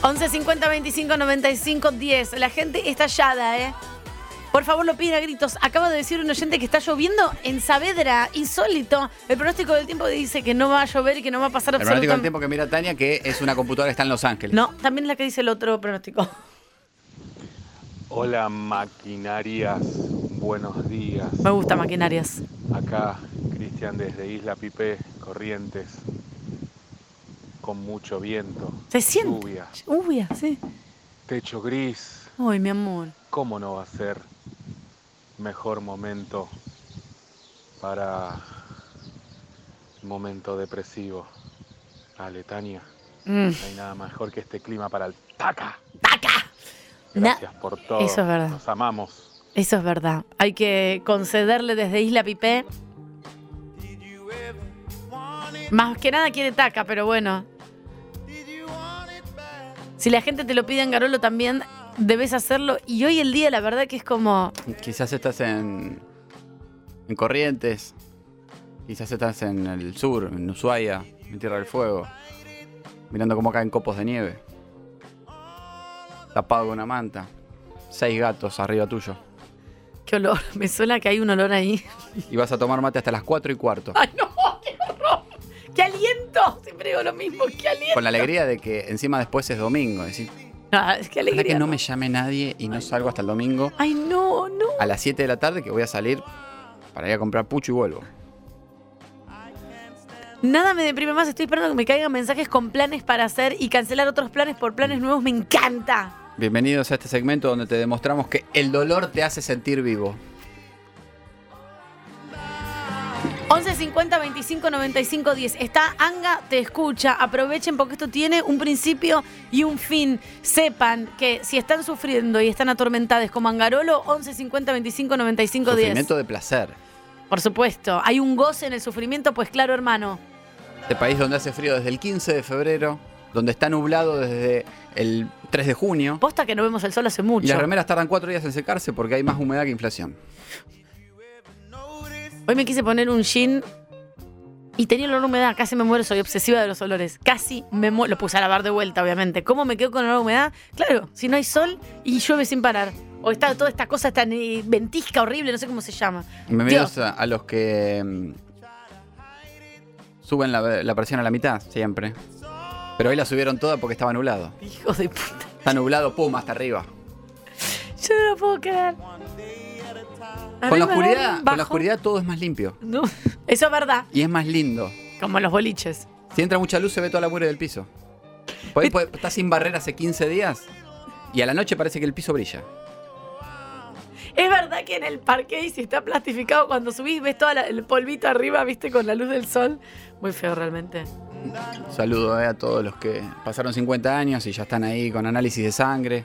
11 50 25 95 10. La gente está hallada, ¿eh? Por favor, lo piden a gritos. Acaba de decir un oyente que está lloviendo en Saavedra. Insólito. El pronóstico del tiempo dice que no va a llover y que no va a pasar El pronóstico del absolutamente tiempo que mira Tania, que es una computadora que está en Los Ángeles. No, también es la que dice el otro pronóstico. Hola maquinarias, buenos días. Me gusta maquinarias. Acá Cristian desde Isla Pipé, Corrientes, con mucho viento, Se siente. lluvia, Lluvia, sí. techo gris. Uy, mi amor. ¿Cómo no va a ser mejor momento para un momento depresivo? Dale, Tania, Mm. no hay nada mejor que este clima para el taca. ¡Taca! Na- Gracias por todo. Eso es verdad. Nos amamos. Eso es verdad. Hay que concederle desde Isla Pipé. Más que nada quiere taca, pero bueno. Si la gente te lo pide en Garolo también, debes hacerlo. Y hoy el día, la verdad que es como. Quizás estás en, en Corrientes, quizás estás en el sur, en Ushuaia, en Tierra del Fuego, mirando cómo caen copos de nieve, tapado con una manta, seis gatos arriba tuyo, Qué olor. Me suena que hay un olor ahí. y vas a tomar mate hasta las 4 y cuarto, ¡Ay, no! ¡Qué aliento! Siempre digo lo mismo. ¡Qué aliento! con la alegría de que encima después es domingo, es decir, Ah, es que ojalá alegría. que no me llame nadie y no salgo hasta el domingo Ay, no, no. a las 7 de la tarde que voy a salir para ir a comprar pucho y vuelvo. Nada me deprime más. Estoy esperando que me caigan mensajes con planes para hacer y cancelar otros planes por planes nuevos. Me encanta. Bienvenidos a este segmento donde te demostramos que el dolor te hace sentir vivo. 11 50 25 95 10. Está Anga, te escucha. Aprovechen porque esto tiene un principio y un fin. Sepan que si están sufriendo y están atormentadas como Angarolo, 11 50 25 95 10. Sufrimiento de placer. Por supuesto. ¿Hay un goce en el sufrimiento? Pues claro, hermano. Este país donde hace frío desde el 15 de febrero, donde está nublado desde el 3 de junio. Posta que no vemos el sol hace Y mucho. las remeras tardan cuatro días en secarse porque hay más humedad que inflación. Hoy me quise poner un jean y tenía olor a humedad. Casi me muero, soy obsesiva de los olores. Casi me muero. Lo puse a lavar de vuelta, obviamente. ¿Cómo me quedo con olor a humedad? Claro, si no hay sol y llueve sin parar. O está toda esta cosa tan eh, ventisca horrible, no sé cómo se llama. Bienvenidos a, a los que mm, suben la, la presión a la mitad, siempre. Pero hoy la subieron toda porque estaba nublado. Hijo de puta. Está nublado, pum, hasta arriba. Yo no lo puedo creer. Con la, oscuridad, con la oscuridad todo es más limpio. No. Eso es verdad. Y es más lindo. Como los boliches. Si entra mucha luz se ve toda la mugre del piso. Por ahí puede- está sin barrera hace 15 días y a la noche parece que el piso brilla. Es verdad que en el parque, si está plastificado, cuando subís ves todo el polvito arriba, viste, con la luz del sol. Muy feo realmente. Saludo eh, a todos los que pasaron 50 años y ya están ahí con análisis de sangre.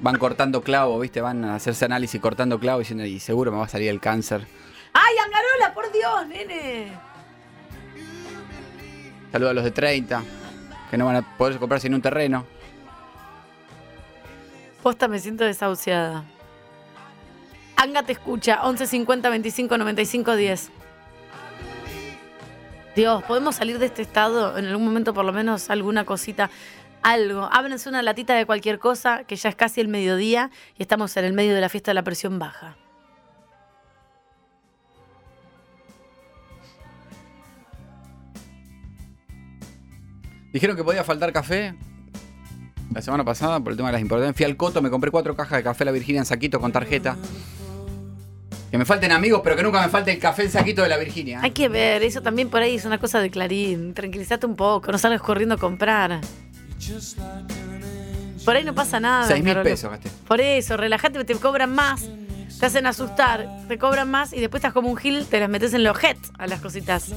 Van cortando clavo, ¿viste? Van a hacerse análisis cortando clavo diciendo, y seguro me va a salir el cáncer. ¡Ay, Angarola, por Dios, nene! Saludo a los de 30, que no van a poder comprarse en un terreno. Posta, me siento desahuciada. Anga te escucha, 11 50 25 95 10. Dios, ¿podemos salir de este estado en algún momento, por lo menos alguna cosita? Algo. Ábrense una latita de cualquier cosa, que ya es casi el mediodía y estamos en el medio de la fiesta de la presión baja. Dijeron que podía faltar café. La semana pasada, por el tema de las importaciones, fui al Coto, me compré cuatro cajas de café La Virginia en saquito con tarjeta. Que me falten amigos, pero que nunca me falte el café en saquito de La Virginia. Hay que ver, eso también por ahí es una cosa de Clarín. Tranquilízate un poco, no salgas corriendo a comprar. Por ahí no pasa nada. Seis mil Carolo. pesos gasté. Por eso, relájate, te cobran más. Te hacen asustar, te cobran más y después estás como un gil, te las metes en los jets a las cositas.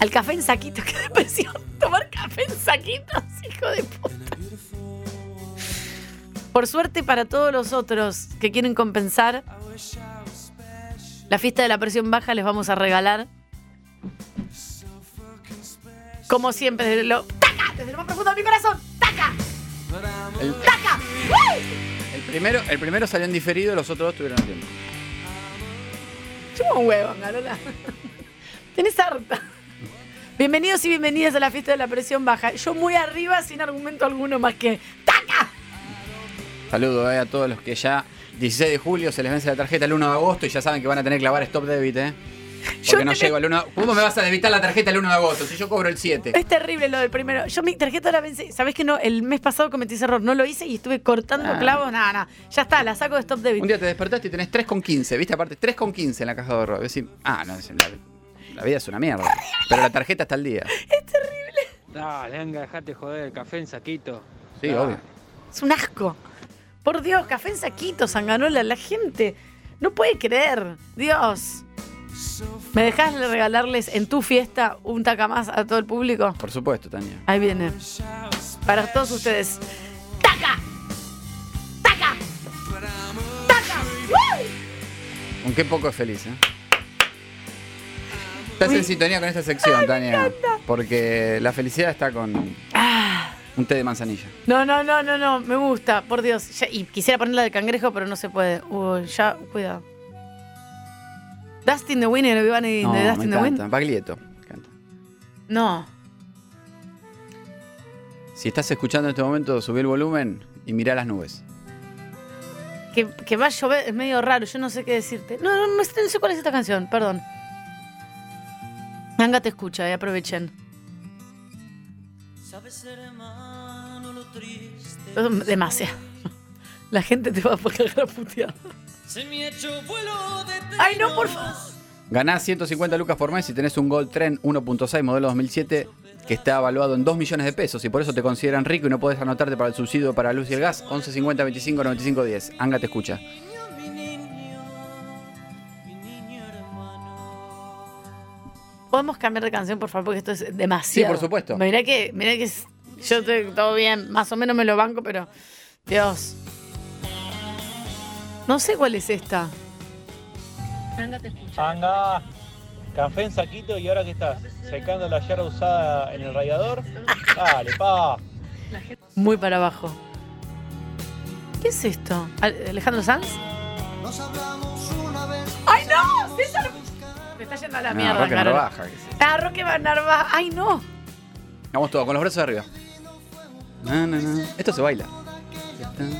Al café en saquitos, qué depresión. Tomar café en saquitos, hijo de puta. Por suerte para todos los otros que quieren compensar, la fiesta de la presión baja les vamos a regalar. Como siempre, desde lo. ¡Taca! Desde lo más profundo de mi corazón. ¡Taca! El, ¡Taca! el primero, el primero salió en diferido, los otros dos tuvieron tiempo. Chupa un huevo, Angarola. Tenés harta. Bienvenidos y bienvenidas a la fiesta de la presión baja. Yo muy arriba sin argumento alguno más que ¡Taca! Saludo eh, a todos los que ya 16 de julio se les vence la tarjeta el 1 de agosto y ya saben que van a tener que clavar stop debit, ¿eh? Yo no llego al 1 ¿Cómo me vas a debitar la tarjeta el 1 de agosto si yo cobro el 7? Es terrible lo del primero. Yo mi tarjeta la vence. ¿Sabés que no? El mes pasado cometí ese error. No lo hice y estuve cortando Ah. clavos. Nada, nada. Ya está, la saco de stop debit. Un día te despertaste y tenés 3,15, ¿viste? Aparte, 3,15 en la caja de ahorro. Decís, ah, no, es- la, la vida es una mierda. Pero la tarjeta está al día. Dale, anga, dejate joder, café en saquito. Sí, obvio. Es un asco. Por Dios, café en saquito, Sanganola. La gente no puede creer. Dios. ¿Me dejás regalarles en tu fiesta un taca más a todo el público? Por supuesto, Tania. Ahí viene. Para todos ustedes. ¡Taca! ¡Taca! ¡Taca! ¡Woo! Con qué poco es feliz, ¿eh? Estás en sintonía con esta sección, Tania. Porque la felicidad está con Ah. un té de manzanilla. No, no, no, no, no. Me gusta, por Dios. Ya- y quisiera ponerla de cangrejo, pero no se puede. Uy, ya, cuidado. Dustin the Winner, everybody No, de me Dustin the encanta. Wind. Baglietto. me encanta. No. Si estás escuchando en este momento, subí el volumen y mirá las nubes. Que, que va a llover es medio raro, yo no sé qué decirte. No, no, no, sé- no sé cuál es esta canción, perdón. Manga te escucha, eh, aprovechen. Demasiado. La gente te va a cagar a putear. Ay, no, por favor. Ganás 150 lucas por mes y tenés un Gold Trend 1.6 modelo 2007 que está evaluado en 2 millones de pesos y por eso te consideran rico y no podés anotarte para el subsidio para la luz y el gas. 11 50 25 95 10. Anga te escucha. ¿Podemos cambiar de canción, por favor? Porque esto es demasiado. Sí, por supuesto. Mirá que, mirá que yo estoy todo bien, más o menos me lo banco, pero. Dios. No sé cuál es esta. Anga, café en saquito y ahora que estás secando la yarda usada en el radiador, dale, pa. Muy para abajo. ¿Qué es esto? ¿Ale- ¿Alejandro Sanz? ¡Ay, no! César. Me está yendo a la No, mierda, Roque Carol. Narvaja, que sí. Ah, Roque Van Narvaja. ¡Ay, no! Vamos todos, con los brazos arriba. Na, na, na. Esto se baila.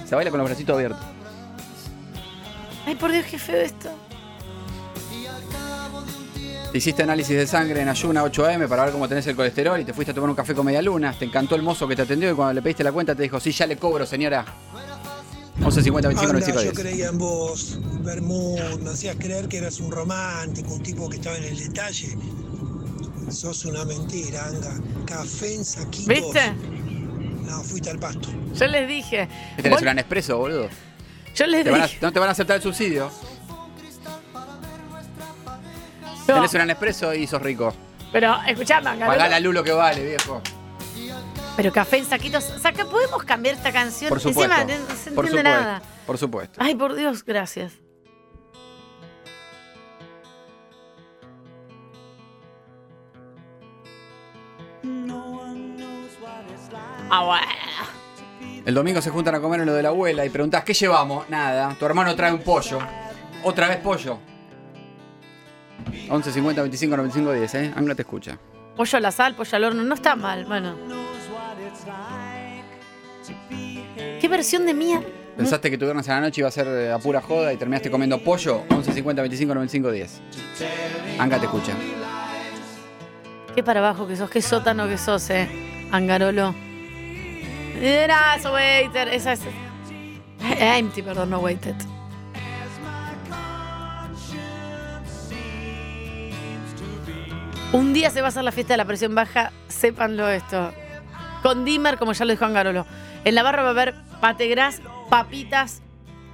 Se baila con los bracitos abiertos. Ay, por Dios, qué feo esto. Te hiciste análisis de sangre en ayuna 8am para ver cómo tenés el colesterol y te fuiste a tomar un café con media luna. Te encantó el mozo que te atendió y cuando le pediste la cuenta te dijo, sí, ya le cobro, señora. 11 50 25 Anda, 95 yo 10. creía en vos, Bermud, me hacías creer que eras un romántico, un tipo que estaba en el detalle. Sos una mentira, Anga. Café en saquitos. ¿Viste? No, fuiste al pasto. Yo les dije. ¿Qué tenés Vos- un Nespresso, boludo? Yo les a- no te van a aceptar el subsidio. No, Tenés un Nespresso y sos rico. pero escuchame. Pagá la luz lo que vale, viejo. Pero café en saquitos. Saca, ¿podemos cambiar esta canción? Por supuesto. Encima no se Por entiende supuesto. nada. Por supuesto. Ay, por Dios, gracias. Ah, bueno. El domingo se juntan a comer en lo de la abuela y preguntás, ¿qué llevamos? Nada. Tu hermano trae un pollo. Otra vez pollo. 11 50 25 95 10, ¿eh? Angla te escucha. Pollo a la sal, pollo al horno, no está mal, bueno. ¿Qué versión de mía? ¿Pensaste que tu viernes a la noche iba a ser eh, a pura joda y terminaste comiendo pollo? 11 50 25 95 10. Anga te escucha. Qué para abajo que sos, qué sótano que sos, eh. Angarolo. Era eso, waiter. Esa es. Empty, perdón, no waited. Un día se va a hacer la fiesta de la presión baja, sépanlo esto. Con Dimmer, como ya lo dijo Angarolo. En la barra va a haber pategras, papitas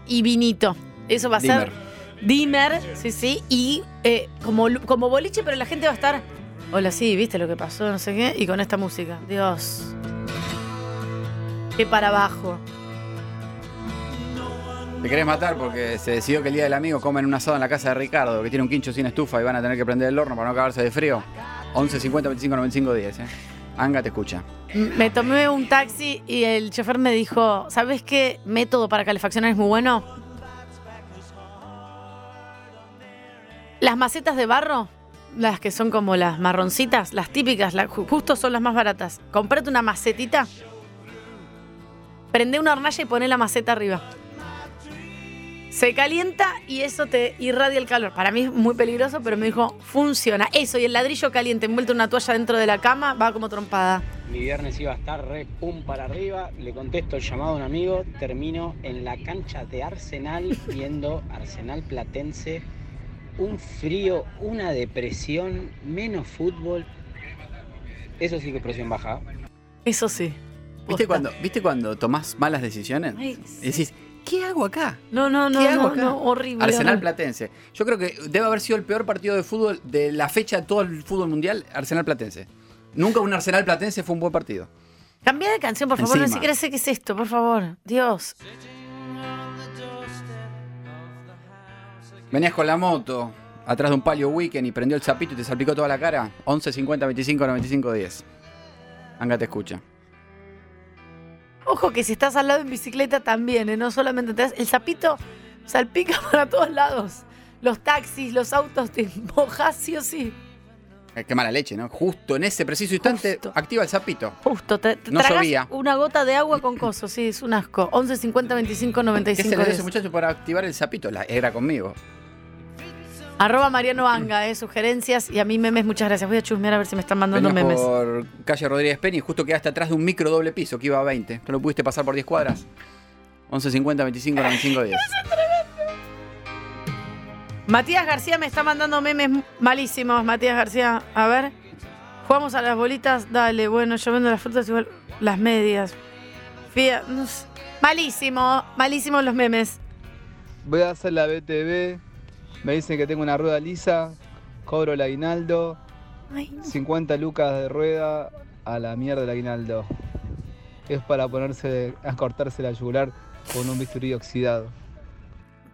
y vinito. Eso va a ser Dimmer, sí, sí. Y eh, como, como boliche, pero la gente va a estar. Hola, sí, viste lo que pasó, no sé qué. Y con esta música. Dios. Qué para abajo. Te querés matar porque se decidió que el día del amigo comen un asado en la casa de Ricardo, que tiene un quincho sin estufa y van a tener que prender el horno para no cagarse de frío. 11 50 25 95 10, ¿eh? Anga te escucha. Me tomé un taxi y el chofer me dijo: ¿Sabes qué método para calefaccionar es muy bueno? Las macetas de barro las que son como las marroncitas, las típicas, justo son las más baratas. Comprate una macetita, prende una hornalla y poné la maceta arriba. Se calienta y eso te irradia el calor. Para mí es muy peligroso, pero me dijo, funciona. Eso y el ladrillo caliente envuelto en una toalla dentro de la cama va como trompada. Mi viernes iba a estar re pum para arriba, le contesto el llamado a un amigo, termino en la cancha de Arsenal viendo Arsenal Platense, un frío, una depresión, menos fútbol. Eso sí que presión baja. Eso sí. ¿Viste cuando, ¿Viste cuando tomás malas decisiones? Ay, Y decís, ¿qué hago acá? No, no, no, ¿Qué hago no, acá? no, horrible. Arsenal. Platense. Yo creo que debe haber sido el peor partido de fútbol de la fecha de todo el fútbol mundial, Arsenal Platense. Nunca un Arsenal Platense fue un buen partido. Cambia de canción, por favor. No Encima. siquiera sé qué es esto, por favor. Dios. Venías con la moto atrás de un palio weekend y prendió el zapito y te salpicó toda la cara. 11 50 25 95 10. Anga te escucha. Ojo que si estás al lado en bicicleta también, ¿eh? no solamente te das- El sapito salpica para todos lados. Los taxis, los autos, te mojas sí o sí. Eh, Qué mala leche, ¿no? Justo en ese preciso instante Justo. activa el zapito. Justo, te, te No llovía. una gota de agua con coso, sí, es un asco. 11 50 25 ¿Qué 95 se le dio a 10. ese muchacho para activar el zapito? La- era conmigo. Arroba Mariano Anga, eh, sugerencias y a mí memes, muchas gracias. Voy a chusmear a ver si me están mandando Venías memes. por calle Rodríguez Peña y justo quedaste atrás de un micro doble piso que iba a 20. ¿No lo pudiste pasar por 10 cuadras? 11 50 25 95 10. Matías García me está mandando memes malísimos. Matías García, a ver. Jugamos a las bolitas, dale. Bueno, yo vendo las frutas igual. Las medias. Fía, no sé. Malísimo, malísimos los memes. Voy a hacer la BTV. Me dicen que tengo una rueda lisa. Cobro el aguinaldo. Ay, no. 50 lucas de rueda a la mierda del aguinaldo. Es para ponerse a cortarse la yugular con un bisturí oxidado.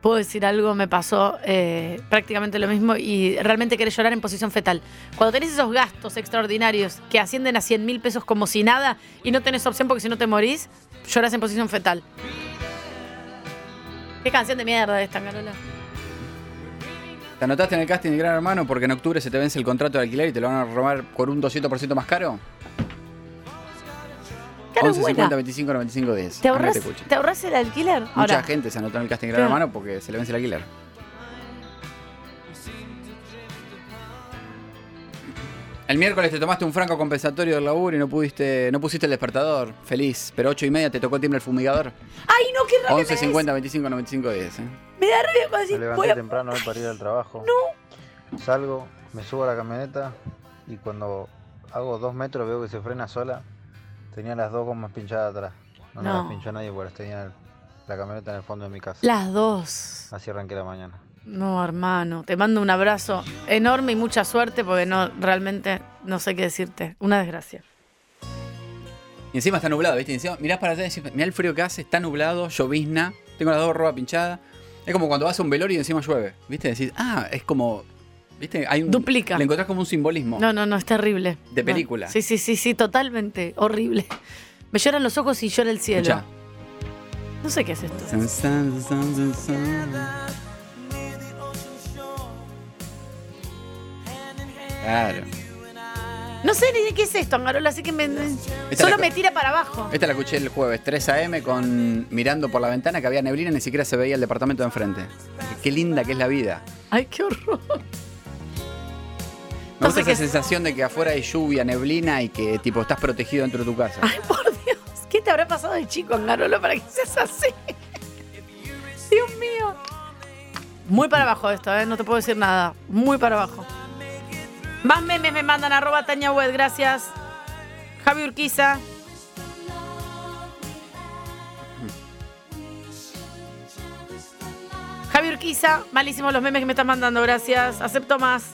Puedo decir algo, me pasó eh, prácticamente lo mismo y realmente querés llorar en posición fetal. Cuando tenés esos gastos extraordinarios que ascienden a 100 mil pesos como si nada y no tenés opción porque si no te morís, llorás en posición fetal. Qué canción de mierda esta, Carola. ¿Te anotaste en el casting de Gran Hermano porque en octubre se te vence el contrato de alquiler y te lo van a robar por un 200% más caro? Claro, 11 buena. 50 25 95 10. ¿Te ahorras, te escucha. ¿Te ahorras el alquiler? Mucha Ahora, gente se anotó en el casting de Gran. Hermano porque se le vence el alquiler. El miércoles te tomaste un franco compensatorio del laburo y no pudiste, no pusiste el despertador. Feliz. Pero 8 y media te tocó el timbre el fumigador. ¡Ay, no, qué rabia 11 me des! 50 25 95 10. ¿eh? Me da rabia cuando Me decís, levanté voy a- temprano hoy para ir al trabajo. No. Salgo, me subo a la camioneta y cuando hago dos metros veo que se frena sola. Tenía las dos gomas pinchadas atrás. No, me No. las pinchó nadie porque las tenía la camioneta en el fondo de mi casa. Las dos. Así arranqué la mañana. No, hermano, te mando un abrazo enorme y mucha suerte porque no, realmente no sé qué decirte. Una desgracia. Y encima está nublado, ¿viste? Y encima mirás para allá y decís, mirá el frío que hace, está nublado, llovizna, tengo las dos robas pinchadas. Es como cuando vas a un velorio y encima llueve, ¿viste? Decís, ah, es como, ¿viste? Hay un, Duplica. Le encontrás como un simbolismo. No, no, no, es terrible. De No. película. Sí, sí, sí, sí, totalmente. Horrible. Me lloran los ojos y llora el cielo. Escuchá. No sé qué es esto. San, san, san, Claro. No sé ni de qué es esto, Angarola, así que me, Esta solo la- me tira para abajo. Esta la escuché el jueves, 3 a.m. con mirando por la ventana que había neblina y ni siquiera se veía el departamento de enfrente. Qué linda que es la vida. Ay, qué horror. Me No sé gusta qué esa es. sensación de que afuera hay lluvia, neblina y que tipo estás protegido dentro de tu casa. Ay, por Dios. ¿Qué te habrá pasado de chico, Angarola, para que seas así? Dios mío. Muy para abajo esto, ¿eh? No te puedo decir nada. Muy para abajo. Más memes me mandan arroba Tania Wed, gracias. Javi Urquiza. Javi Urquiza, malísimos los memes que me están mandando, gracias. Acepto más.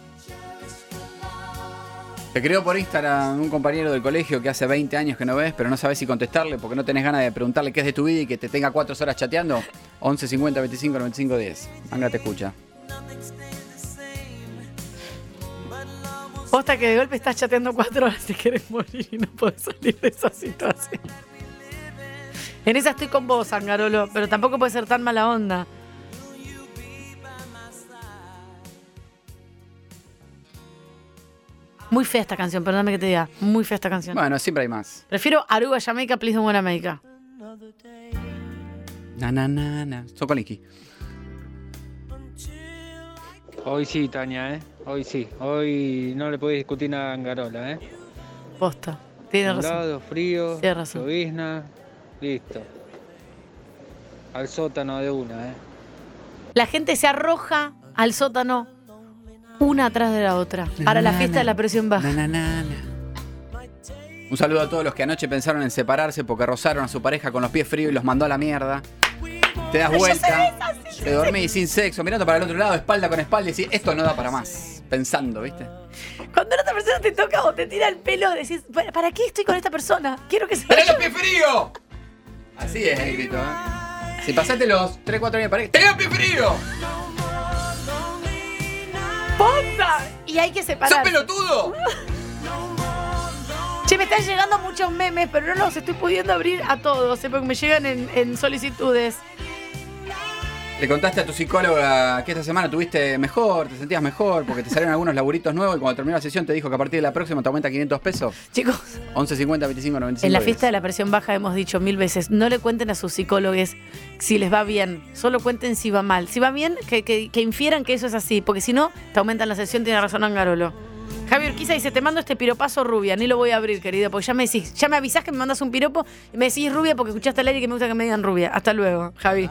Te escribió por Instagram un compañero del colegio que hace 20 años que no ves, pero no sabes si contestarle porque no tenés ganas de preguntarle qué es de tu vida y que te tenga 4 horas chateando. 11 50 25 95 10. Anga te escucha. Posta que de golpe estás chateando cuatro horas y quieres morir y no puedes salir de esa situación. En esa estoy con vos, Angarolo, pero tampoco puede ser tan mala onda. Muy fea esta canción, perdóname que te diga. Muy fea esta canción. Bueno, siempre hay más. Prefiero Aruba, Jamaica, Please Don't Wanna Jamaica. Na, na, na, na. Sokolinsky. Hoy sí, Tania, ¿eh? Hoy sí. Hoy no le podés discutir nada a Angarola, ¿eh? Posta. Tienes razón. Nublado, frío, Tienes razón. llovizna, listo. Al sótano de una, ¿eh? La gente se arroja al sótano una atrás de la otra. Para la fiesta de la presión baja. Na, na, na, na. Un saludo a todos los que anoche pensaron en separarse porque rozaron a su pareja con los pies fríos y los mandó a la mierda. Te das vuelta, te dormís sin sexo, mirando para el otro lado, espalda con espalda y decís, esto no da para más. Pensando, ¿viste? Cuando la otra persona te toca o te tira el pelo, decís, ¿para, para qué estoy con esta persona? Quiero que se ¡Tenés los pies fríos! Así es el grito, ¿eh? Si pasaste los 3-4 años de pareja, ¡tenés los pies fríos! ¡Ponta! Y hay que ¡Sos separar. pelotudo! Che, me están llegando muchos memes, pero no los estoy pudiendo abrir a todos, ¿eh? porque me llegan en, en solicitudes. Le contaste a tu psicóloga que esta semana tuviste mejor, te sentías mejor, porque te salieron algunos laburitos nuevos y cuando terminó la sesión te dijo que a partir de la próxima te aumenta 500 pesos. Chicos, 11, 50, 25, 95. en la 10. fiesta de la presión baja hemos dicho mil veces, no le cuenten a sus psicólogos si les va bien, solo cuenten si va mal. Si va bien, que, que- que infieran que eso es así, porque si no, te aumentan la sesión, tiene razón Angarolo. Javier Urquiza dice, te mando este piropazo rubia, ni lo voy a abrir, querido, porque ya me decís, ya me avisás que me mandas un piropo y me decís rubia porque escuchaste al aire que me gusta que me digan rubia. Hasta luego, Javi.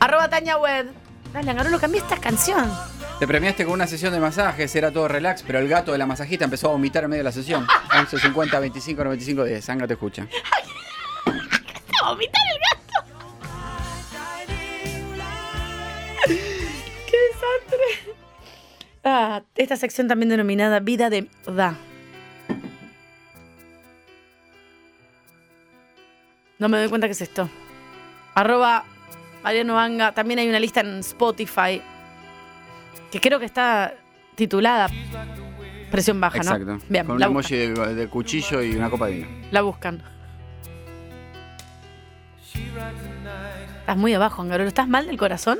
Arroba Tania Wed. Dale, Angarolo, cambié esta canción. Te premiaste con una sesión de masajes, era todo relax, pero el gato de la masajista empezó a vomitar en medio de la sesión. 11, 50, 25, 95, 10. Sanga te escucha. ¡A vomitar el gato! ¡Qué desastre! Ah, esta sección también denominada Vida de Da. No me doy cuenta que es esto. Arroba Mariano Anga. También hay una lista en Spotify que creo que está titulada Presión Baja, ¿no? Exacto. Bien, con un la emoji de, de cuchillo y una copa de vino. La buscan. Estás muy abajo, Angarolo. ¿Estás mal del corazón?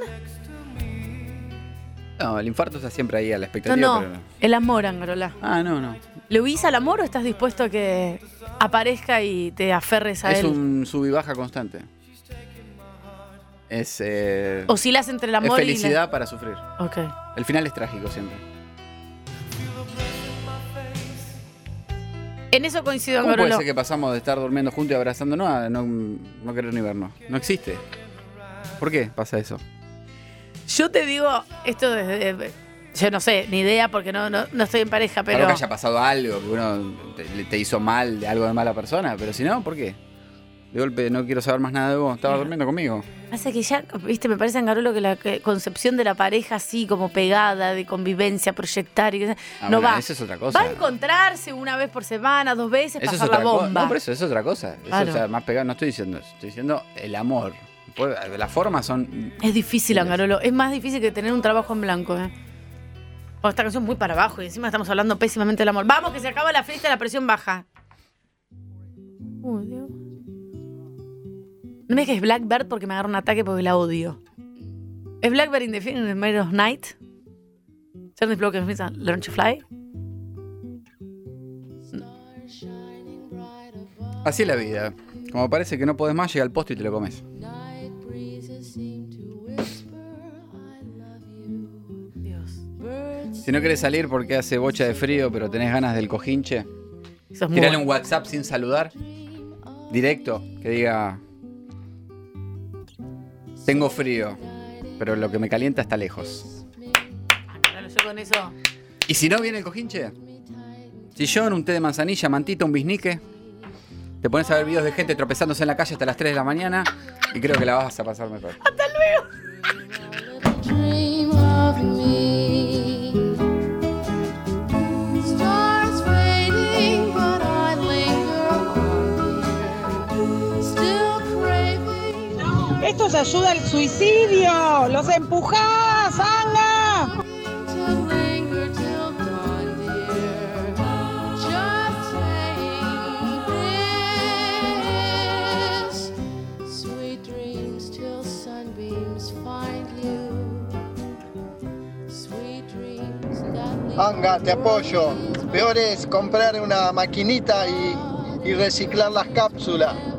No, el infarto está siempre ahí a la No, expectativa, no. pero no. El amor, Angarola. Ah, no, no. ¿Le huís al amor o estás dispuesto a que aparezca y te aferres a Es él? un sub y baja constante. Es, eh, Oscilas entre el es amor y felicidad para sufrir. Ok. El final es trágico siempre. En eso coincido, ¿Cómo puede ser que pasamos de estar durmiendo juntos y abrazándonos a no, no querer ni vernos? No existe. ¿Por qué pasa eso? Yo te digo esto desde... Yo no sé, ni idea porque no, no, no estoy en pareja, Pero pero... que haya pasado algo, que uno te, te hizo mal, de algo de mala persona, pero si no, ¿por qué? De golpe no quiero saber más nada de vos, estaba durmiendo conmigo. Pasa que ya, viste, me parece, Angarolo, que la que- concepción de la pareja así como pegada, de convivencia, proyectar y Ah, no bueno, va. Eso es otra cosa. Va a encontrarse una vez por semana, dos veces, Eso es pasar la otra cosa. bomba. No, pero eso es otra cosa. Eso Claro. o sea, más pegado, no estoy diciendo eso. Estoy diciendo el amor. Puede- Las formas son. Es difícil, Angarolo. Es más difícil que tener un trabajo en blanco, ¿eh? Oh, esta canción es muy para abajo y encima estamos hablando pésimamente del amor. Vamos, que se acaba la fiesta, la presión baja. Uy, Dios. No me dejes Blackbird porque me agarra un ataque porque la odio. ¿Es Blackbird in the Fin- in the Middle of Night? Cerny Block Learn to Fly? Así es la vida. Como parece que no podés más, llega al poste y te lo comes. Si no querés salir porque hace bocha de frío, pero tenés ganas del cojinche, tirale un WhatsApp sin saludar. Directo, que diga. Tengo frío, pero lo que me calienta está lejos. Claro, yo con eso. ¿Y si no viene el cojinche? Sillón, un té de manzanilla, mantita, un bisnique. Te pones a ver videos de gente tropezándose en la calle hasta las 3 de la mañana y creo que la vas a pasar mejor. Esto es ayuda al suicidio. Los empujás, Anga. Anga, te apoyo. Peor es comprar una maquinita y, y reciclar las cápsulas.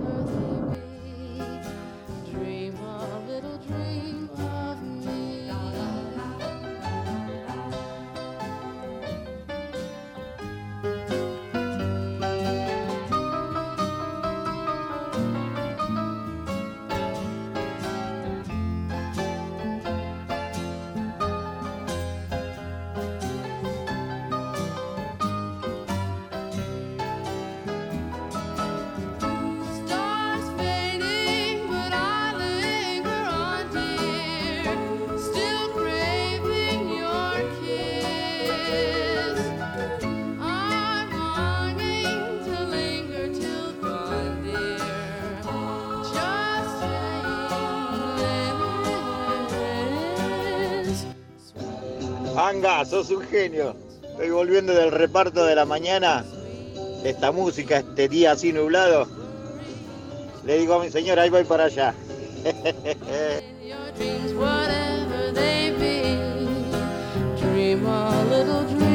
Sos un genio. Estoy volviendo del reparto de la mañana. Esta música, este día así nublado. Le digo a mi señora, ahí voy para allá.